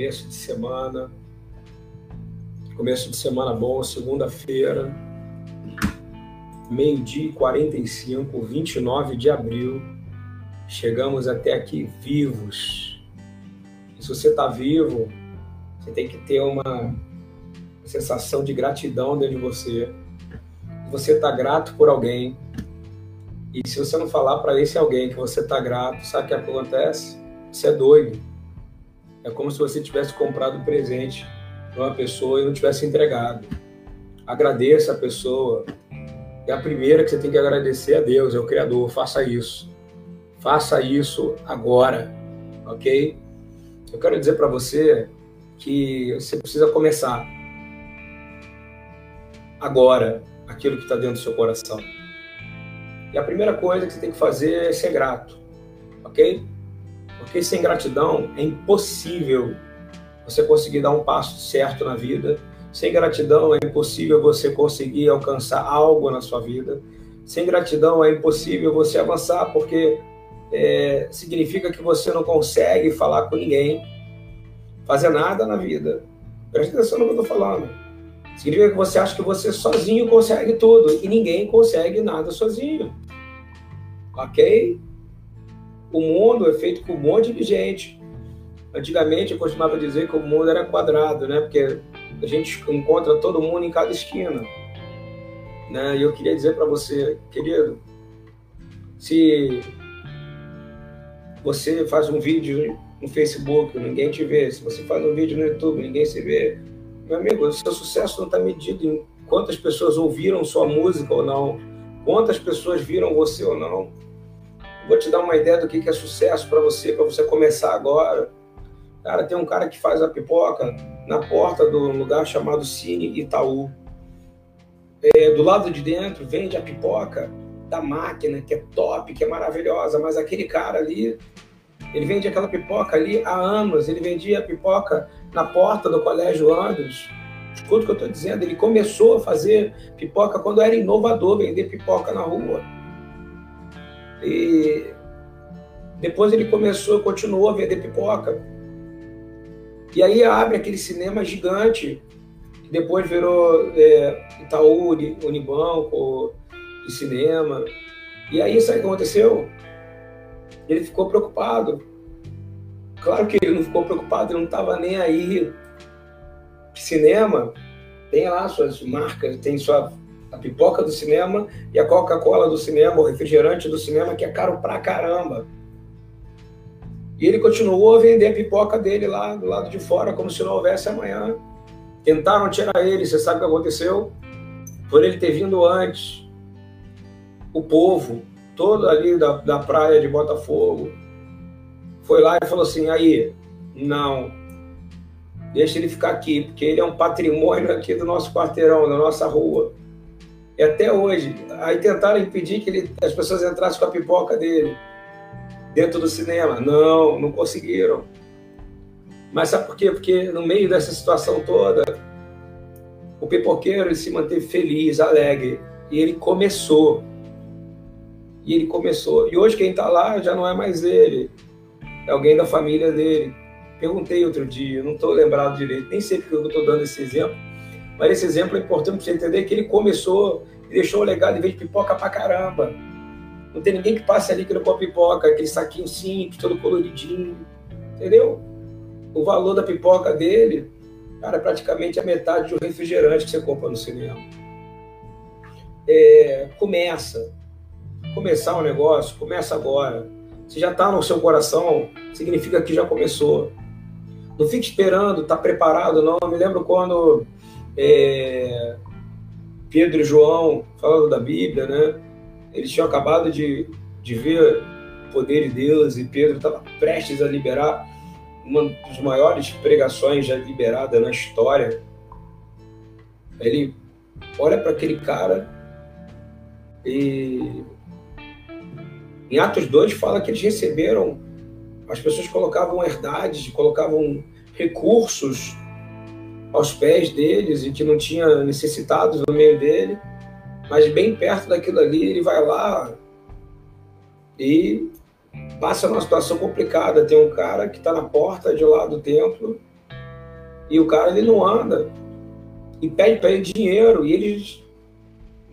começo de semana. Começo de semana bom, segunda-feira, meio-dia e 45, 29 de abril. Chegamos até aqui vivos. E se você está vivo, você tem que ter uma sensação de gratidão dentro de você. Você está grato por alguém. E se você não falar para esse alguém que você está grato, sabe o que acontece? Você é doido. É como se você tivesse comprado um presente para uma pessoa e não tivesse entregado. Agradeça a pessoa. É a primeira que você tem que agradecer a Deus, é o Criador. Faça isso. Faça isso agora, ok? Eu quero dizer para você que você precisa começar agora aquilo que está dentro do seu coração. E a primeira coisa que você tem que fazer é ser grato, ok? Porque sem gratidão é impossível você conseguir dar um passo certo na vida. Sem gratidão é impossível você conseguir alcançar algo na sua vida. Sem gratidão é impossível você avançar, porque é, significa que você não consegue falar com ninguém, fazer nada na vida. Preste atenção no que eu estou falando. Significa que você acha que você sozinho consegue tudo e ninguém consegue nada sozinho. Ok? O mundo é feito com um monte de gente. Antigamente eu costumava dizer que o mundo era quadrado, né? Porque a gente encontra todo mundo em cada esquina. Né? E eu queria dizer para você, querido, se você faz um vídeo no Facebook, ninguém te vê. Se você faz um vídeo no YouTube, ninguém se vê. Meu amigo, o seu sucesso não está medido em quantas pessoas ouviram sua música ou não, quantas pessoas viram você ou não. Vou te dar uma ideia do que é sucesso para você, para você começar agora. Cara, tem um cara que faz a pipoca na porta do lugar chamado Cine Itaú. É, do lado de dentro vende a pipoca da máquina, que é top, que é maravilhosa, mas aquele cara ali, ele vende aquela pipoca ali há anos. Ele vendia a pipoca na porta do Colégio Andros. Escuta o que eu estou dizendo. Ele começou a fazer pipoca quando era inovador, vender pipoca na rua. E depois ele começou, continuou a vender pipoca. E aí abre aquele cinema gigante, que depois virou é, Itaú, Unibanco, de cinema. E aí, sabe o que aconteceu? Ele ficou preocupado. Claro que ele não ficou preocupado, ele não estava nem aí. Cinema tem lá suas marcas, tem sua a pipoca do cinema e a Coca-Cola do cinema, o refrigerante do cinema, que é caro pra caramba. E ele continuou a vender a pipoca dele lá do lado de fora, como se não houvesse amanhã. Tentaram tirar ele, você sabe o que aconteceu? Por ele ter vindo antes. O povo, todo ali da, da praia de Botafogo, foi lá e falou assim: aí, não, deixa ele ficar aqui, porque ele é um patrimônio aqui do nosso quarteirão, da nossa rua. E até hoje. Aí tentaram impedir que ele, as pessoas entrassem com a pipoca dele dentro do cinema. Não, não conseguiram. Mas sabe por quê? Porque no meio dessa situação toda, o pipoqueiro se manteve feliz, alegre. E ele começou. E ele começou. E hoje quem está lá já não é mais ele. É alguém da família dele. Perguntei outro dia, não estou lembrado direito, nem sei porque eu estou dando esse exemplo mas esse exemplo é importante para você entender que ele começou e deixou o legado em vez de pipoca pra caramba. Não tem ninguém que passe ali que não come pipoca, aquele saquinho simples, todo coloridinho. Entendeu? O valor da pipoca dele, cara, é praticamente a metade de um refrigerante que você compra no cinema. É, começa. Começar um negócio, começa agora. Se já está no seu coração, significa que já começou. Não fique esperando, tá preparado, não. Eu me lembro quando é, Pedro e João falando da Bíblia, né? Eles tinham acabado de, de ver o poder de Deus e Pedro estava prestes a liberar uma das maiores pregações já liberada na história. Ele olha para aquele cara e em Atos 2 fala que eles receberam, as pessoas colocavam herdades, colocavam recursos aos pés deles e que não tinha necessitados no meio dele, mas bem perto daquilo ali, ele vai lá e passa numa situação complicada. Tem um cara que está na porta de lá do templo E o cara ele não anda. E pede para ele dinheiro. E eles,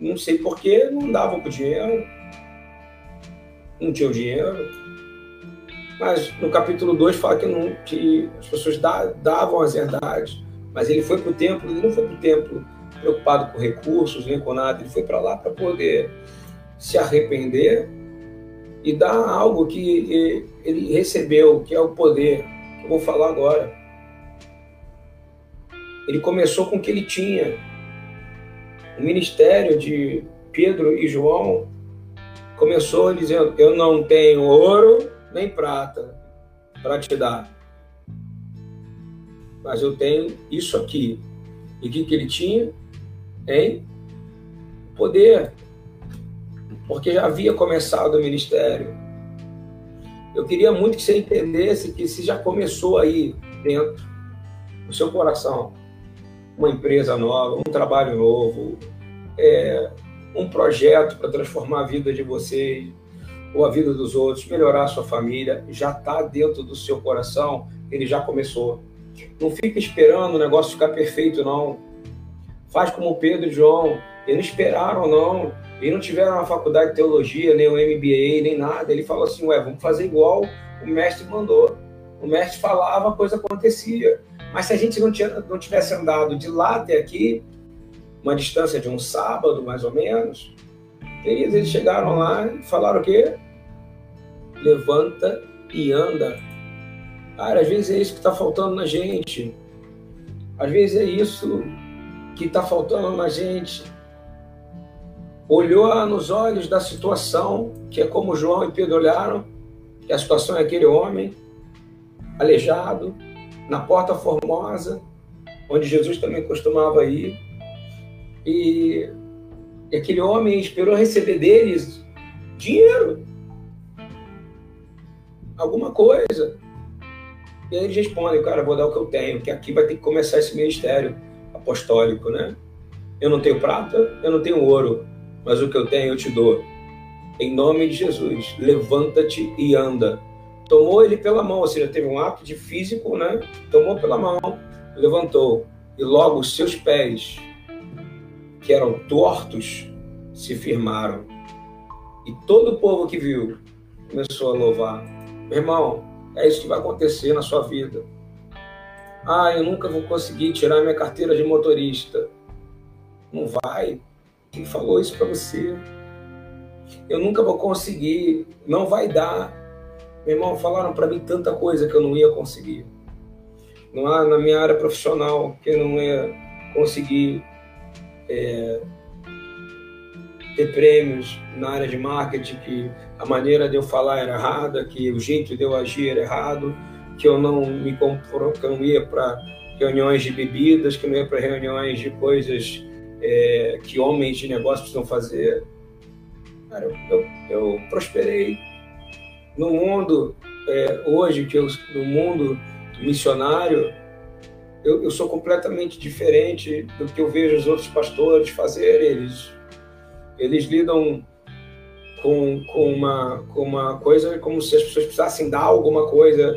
não sei porquê, não davam o dinheiro. Não tinham dinheiro. Mas no capítulo 2 fala que, não, que as pessoas davam as herdades. Mas ele foi para o templo, ele não foi para o templo preocupado com recursos, nem com nada. Ele foi para lá para poder se arrepender e dar algo que ele recebeu, que é o poder, que eu vou falar agora. Ele começou com o que ele tinha. O ministério de Pedro e João começou dizendo: Eu não tenho ouro nem prata para te dar, mas eu tenho isso aqui. E o que, que ele tinha? Em poder, porque já havia começado o ministério. Eu queria muito que você entendesse que se já começou aí dentro do seu coração uma empresa nova, um trabalho novo, é, um projeto para transformar a vida de vocês ou a vida dos outros, melhorar a sua família, já está dentro do seu coração, ele já começou. Não fica esperando o negócio ficar perfeito, não. Faz como Pedro e João, eles não esperaram, não. Eles não tiveram uma faculdade de teologia, nem um MBA, nem nada. Ele falou assim: ué, vamos fazer igual o mestre mandou. O mestre falava, a coisa acontecia. Mas se a gente não, tinha, não tivesse andado de lá até aqui, uma distância de um sábado, mais ou menos, eles chegaram lá e falaram o quê? Levanta e anda. Cara, às vezes é isso que está faltando na gente. Às vezes é isso que está faltando na gente. Olhou nos olhos da situação, que é como João e Pedro olharam, que a situação é aquele homem aleijado, na Porta Formosa, onde Jesus também costumava ir. E, aquele homem esperou receber deles dinheiro, alguma coisa. E aí eles respondem, cara, vou dar o que eu tenho, que aqui vai ter que começar esse ministério apostólico, né? Eu não tenho prata, eu não tenho ouro, mas o que eu tenho eu te dou. Em nome de Jesus, levanta-te e anda tomou ele pela mão, ou seja, teve um ato de físico, né? Tomou pela mão, levantou, e logo os seus pés, que eram tortos, se firmaram. E todo o povo que viu começou a louvar. Meu irmão, é isso que vai acontecer na sua vida. Ah, eu nunca vou conseguir tirar minha carteira de motorista. Não vai. Quem falou isso para você? Eu nunca vou conseguir. Não vai dar. Meu irmão, falaram para mim tanta coisa que eu não ia conseguir. Não há na minha área profissional que eu não ia conseguir é, ter prêmios na área de marketing, que a maneira de eu falar era errada, que o jeito de eu agir era errado, que eu não me que eu não ia para reuniões de bebidas, que eu não ia para reuniões de coisas é, que homens de negócio precisam fazer. Cara, eu, eu, eu prosperei no mundo é, hoje, que eu, no mundo missionário, eu, eu, sou completamente diferente do que eu vejo os outros pastores fazer. Eles, eles lidam com, com, uma, com uma coisa como se as pessoas precisassem dar alguma coisa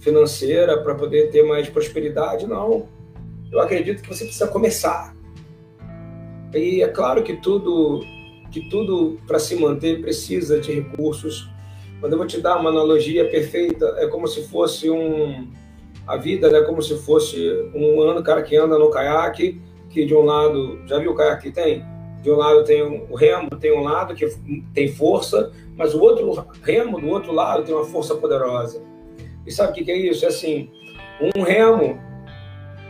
financeira para poder ter mais prosperidade. Não. Eu acredito que você precisa começar. E é claro que tudo, que tudo para se manter precisa de recursos quando eu vou te dar uma analogia perfeita, é como se fosse um a vida, né, como se fosse um ano cara que anda no caiaque, que de um lado, já viu o caiaque que tem? De um lado tem o remo, tem um lado que tem força, mas o outro remo do outro lado tem uma força poderosa. E sabe o que é isso? É assim, um remo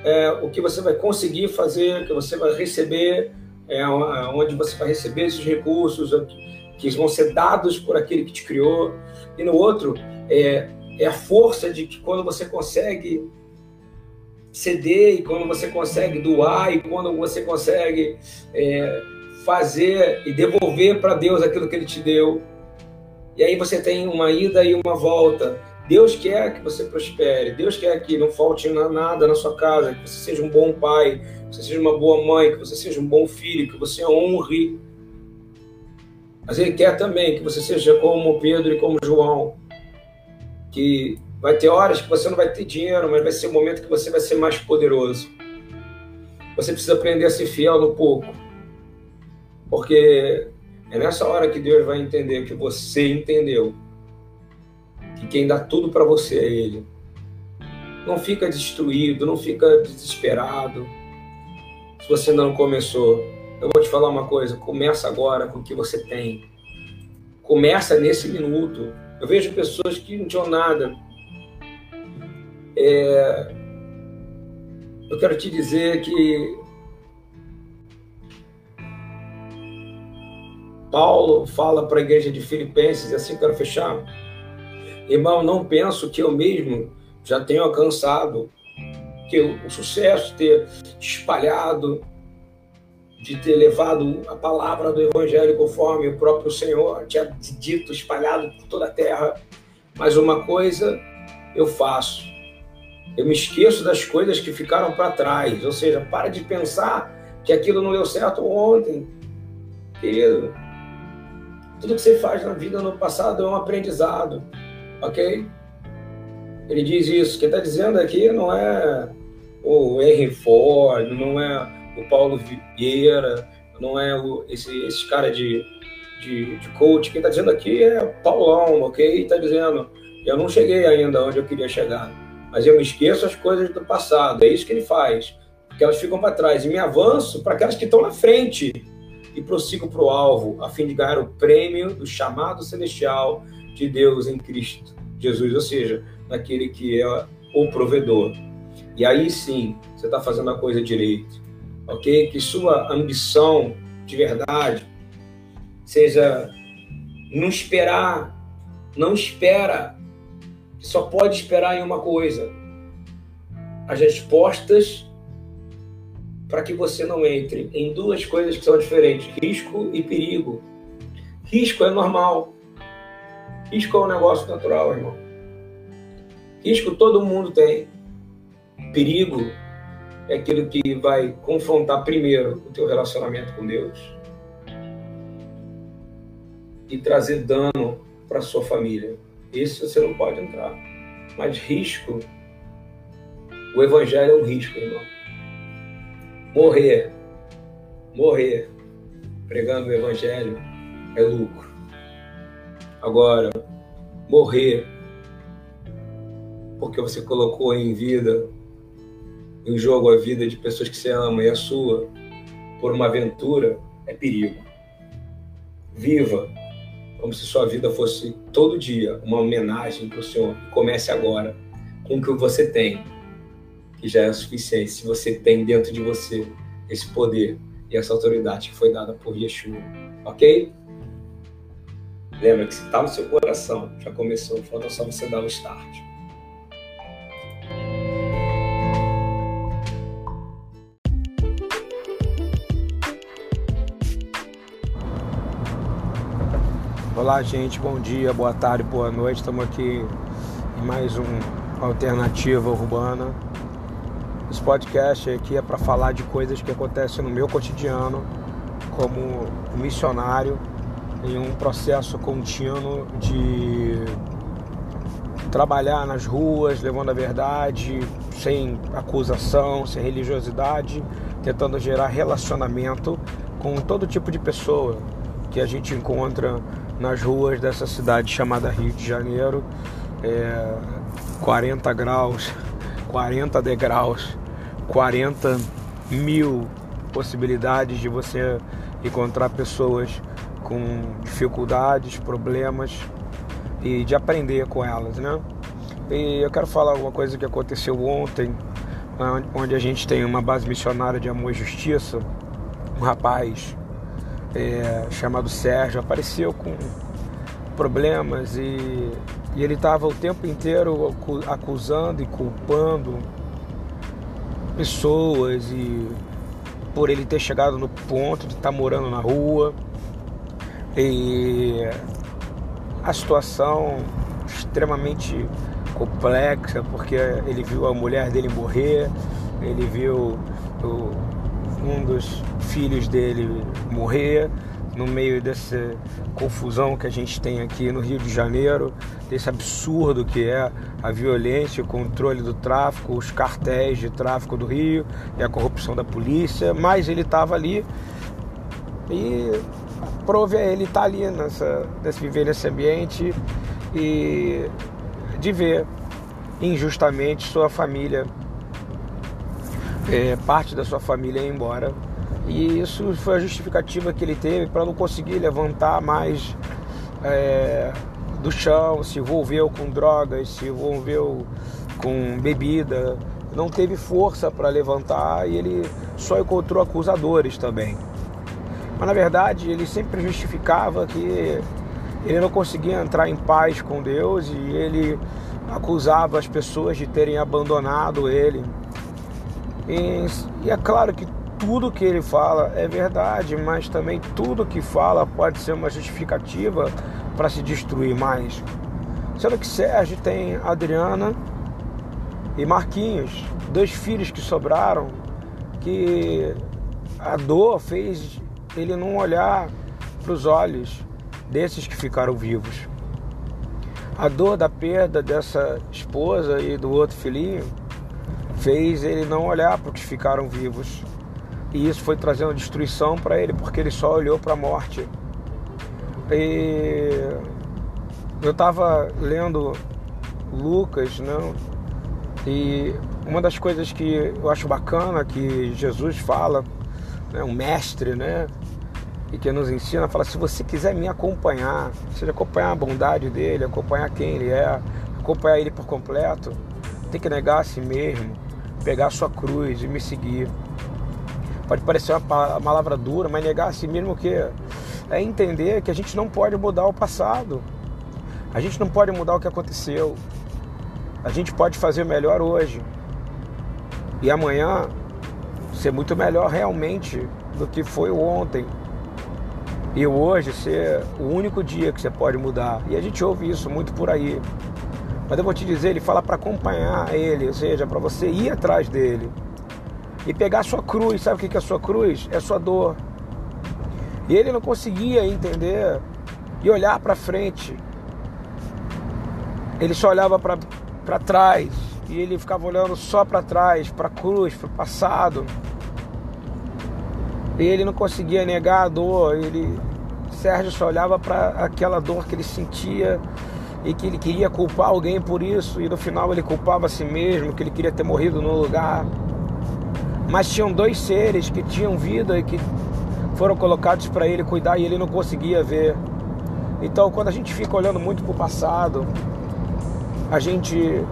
é o que você vai conseguir fazer, que você vai receber, é onde você vai receber esses recursos, que vão ser dados por aquele que te criou, e no outro é, é a força de que quando você consegue ceder e quando você consegue doar e quando você consegue é, fazer e devolver para Deus aquilo que Ele te deu. E aí você tem uma ida e uma volta. Deus quer que você prospere, Deus quer que não falte nada na sua casa, que você seja um bom pai, que você seja uma boa mãe, que você seja um bom filho, que você honre mas ele quer também que você seja como Pedro e como João, que Vai ter horas que você não vai ter dinheiro, mas vai ser o um momento que você vai ser mais poderoso. Você precisa aprender a ser fiel no pouco. Porque é nessa hora que Deus vai entender que você entendeu que quem dá tudo para você é Ele. Não fica destruído, não fica desesperado. Se você não começou, eu vou te falar uma coisa: começa agora com o que você tem. Começa nesse minuto. Eu vejo pessoas que não tinham nada. É... Eu quero te dizer que Paulo fala para a igreja de Filipenses, assim quero fechar. Irmão, não penso que eu mesmo já tenho alcançado que o sucesso ter espalhado, de ter levado a palavra do Evangelho conforme o próprio Senhor tinha dito, espalhado por toda a terra. Mas uma coisa eu faço, eu me esqueço das coisas que ficaram para trás. Ou seja, para de pensar que aquilo não deu certo ontem, querido. Tudo que você faz na vida no passado é um aprendizado, ok? Ele diz isso. Quem está dizendo aqui não é o Henry Ford, não é o Paulo Vieira, não é o, esse, esse cara de, de, de coach. Quem está dizendo aqui é Paulão, ok? Está dizendo, eu não cheguei ainda onde eu queria chegar, mas eu me esqueço as coisas do passado. É isso que ele faz, porque elas ficam para trás. E me avanço para aquelas que estão na frente e prossigo para o alvo, a fim de ganhar o prêmio do chamado celestial de Deus em Cristo Jesus, ou seja, naquele que é o provedor. E aí sim, você está fazendo a coisa direito, ok? Que sua ambição de verdade seja não esperar, não espera, só pode esperar em uma coisa: as respostas para que você não entre em duas coisas que são diferentes: risco e perigo. Risco é normal. Risco é um negócio natural, irmão. Risco todo mundo tem. Perigo é aquilo que vai confrontar primeiro o teu relacionamento com Deus e trazer dano para sua família. Isso você não pode entrar. Mas risco, o evangelho é um risco, irmão morrer, morrer pregando o evangelho é lucro. Agora, morrer porque você colocou em vida, em jogo a vida de pessoas que você ama e a sua, por uma aventura, é perigo. Viva como se sua vida fosse todo dia uma homenagem para o Senhor. Comece agora com o que você tem que já é o suficiente se você tem dentro de você esse poder e essa autoridade que foi dada por Yeshua. Ok? Lembra que se está no seu coração, já começou, falta só você dar o start. Olá, gente, bom dia, boa tarde, boa noite. Estamos aqui em mais um Alternativa Urbana esse podcast aqui é para falar de coisas que acontecem no meu cotidiano como missionário em um processo contínuo de trabalhar nas ruas, levando a verdade, sem acusação, sem religiosidade, tentando gerar relacionamento com todo tipo de pessoa que a gente encontra nas ruas dessa cidade chamada Rio de Janeiro. É, 40 graus, 40 degraus 40 mil possibilidades de você encontrar pessoas com dificuldades, problemas e de aprender com elas, né? E eu quero falar alguma coisa que aconteceu ontem, onde a gente tem uma base missionária de amor e justiça. Um rapaz é, chamado Sérgio apareceu com problemas e, e ele estava o tempo inteiro acusando e culpando pessoas e por ele ter chegado no ponto de estar tá morando na rua. E a situação extremamente complexa porque ele viu a mulher dele morrer, ele viu o, um dos filhos dele morrer, no meio dessa confusão que a gente tem aqui no Rio de Janeiro, desse absurdo que é a violência, o controle do tráfico, os cartéis de tráfico do Rio e a corrupção da polícia, mas ele estava ali e prove a ele estar tá ali nessa, nesse viver nesse ambiente e de ver injustamente sua família, é, parte da sua família ir embora. E isso foi a justificativa que ele teve para não conseguir levantar mais é, do chão, se envolveu com drogas, se envolveu com bebida, não teve força para levantar e ele só encontrou acusadores também. Mas na verdade ele sempre justificava que ele não conseguia entrar em paz com Deus e ele acusava as pessoas de terem abandonado ele. E, e é claro que tudo que ele fala é verdade, mas também tudo que fala pode ser uma justificativa para se destruir mais. Sendo que Sérgio tem Adriana e Marquinhos, dois filhos que sobraram, que a dor fez ele não olhar para os olhos desses que ficaram vivos. A dor da perda dessa esposa e do outro filhinho fez ele não olhar para os que ficaram vivos. E isso foi trazendo destruição para ele, porque ele só olhou para a morte. E eu estava lendo Lucas, né? E uma das coisas que eu acho bacana que Jesus fala, né, um mestre, né? E que nos ensina, fala: se você quiser me acompanhar, seja acompanhar a bondade dele, acompanhar quem ele é, acompanhar ele por completo, tem que negar a si mesmo, pegar a sua cruz e me seguir. Pode parecer uma palavra dura, mas negar a si mesmo que é entender que a gente não pode mudar o passado. A gente não pode mudar o que aconteceu. A gente pode fazer melhor hoje. E amanhã ser muito melhor realmente do que foi ontem. E hoje ser o único dia que você pode mudar. E a gente ouve isso muito por aí. Mas eu vou te dizer, ele fala para acompanhar ele, ou seja, para você ir atrás dele e pegar sua cruz. Sabe o que é sua cruz? É sua dor. E ele não conseguia entender e olhar para frente. Ele só olhava para trás e ele ficava olhando só para trás, para a cruz, para o passado. E ele não conseguia negar a dor. Ele, Sérgio só olhava para aquela dor que ele sentia e que ele queria culpar alguém por isso. E no final ele culpava a si mesmo, que ele queria ter morrido no lugar. Mas tinham dois seres que tinham vida e que foram colocados para ele cuidar e ele não conseguia ver. Então, quando a gente fica olhando muito para o passado, a gente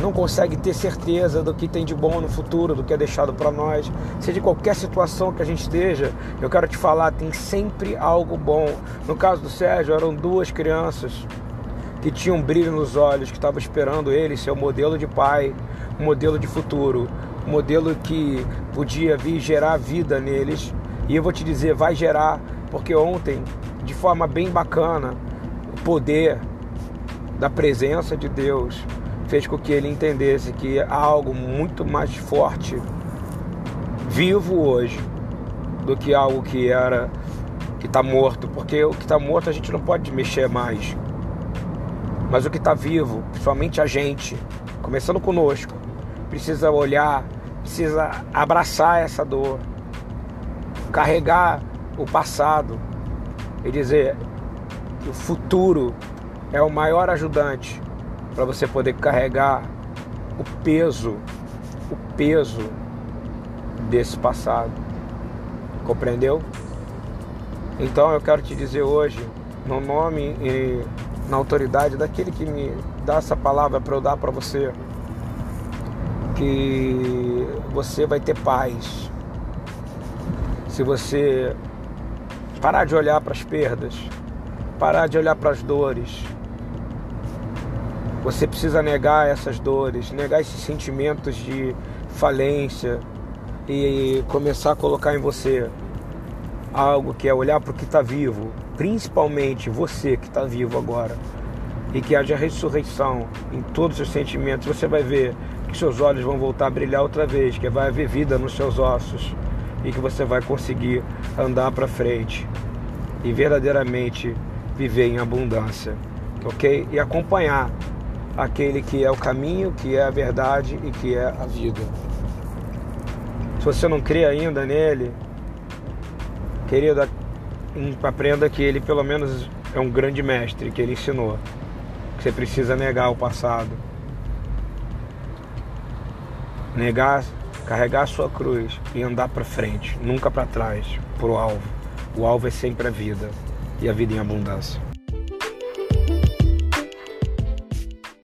não consegue ter certeza do que tem de bom no futuro, do que é deixado para nós. Seja de qualquer situação que a gente esteja, eu quero te falar, tem sempre algo bom. No caso do Sérgio, eram duas crianças que tinham um brilho nos olhos, que estavam esperando ele ser o modelo de pai, um modelo de futuro modelo que podia vir gerar vida neles. E eu vou te dizer, vai gerar, porque ontem, de forma bem bacana, o poder da presença de Deus fez com que ele entendesse que há algo muito mais forte vivo hoje do que algo que era que está morto, porque o que está morto a gente não pode mexer mais. Mas o que está vivo, principalmente a gente, começando conosco, precisa olhar, precisa abraçar essa dor, carregar o passado e dizer que o futuro é o maior ajudante para você poder carregar o peso, o peso desse passado. Compreendeu? Então eu quero te dizer hoje, no nome e na autoridade daquele que me dá essa palavra para eu dar para você, que você vai ter paz. Se você parar de olhar para as perdas, parar de olhar para as dores, você precisa negar essas dores, negar esses sentimentos de falência e começar a colocar em você algo que é olhar para o que está vivo, principalmente você que está vivo agora, e que haja ressurreição em todos os sentimentos. Você vai ver que seus olhos vão voltar a brilhar outra vez, que vai haver vida nos seus ossos e que você vai conseguir andar para frente e verdadeiramente viver em abundância, ok? E acompanhar aquele que é o caminho, que é a verdade e que é a vida. Se você não crê ainda nele, querido, aprenda que ele pelo menos é um grande mestre, que ele ensinou. Que você precisa negar o passado. Negar, carregar a sua cruz e andar para frente, nunca para trás, pro alvo. O alvo é sempre a vida e a vida em abundância.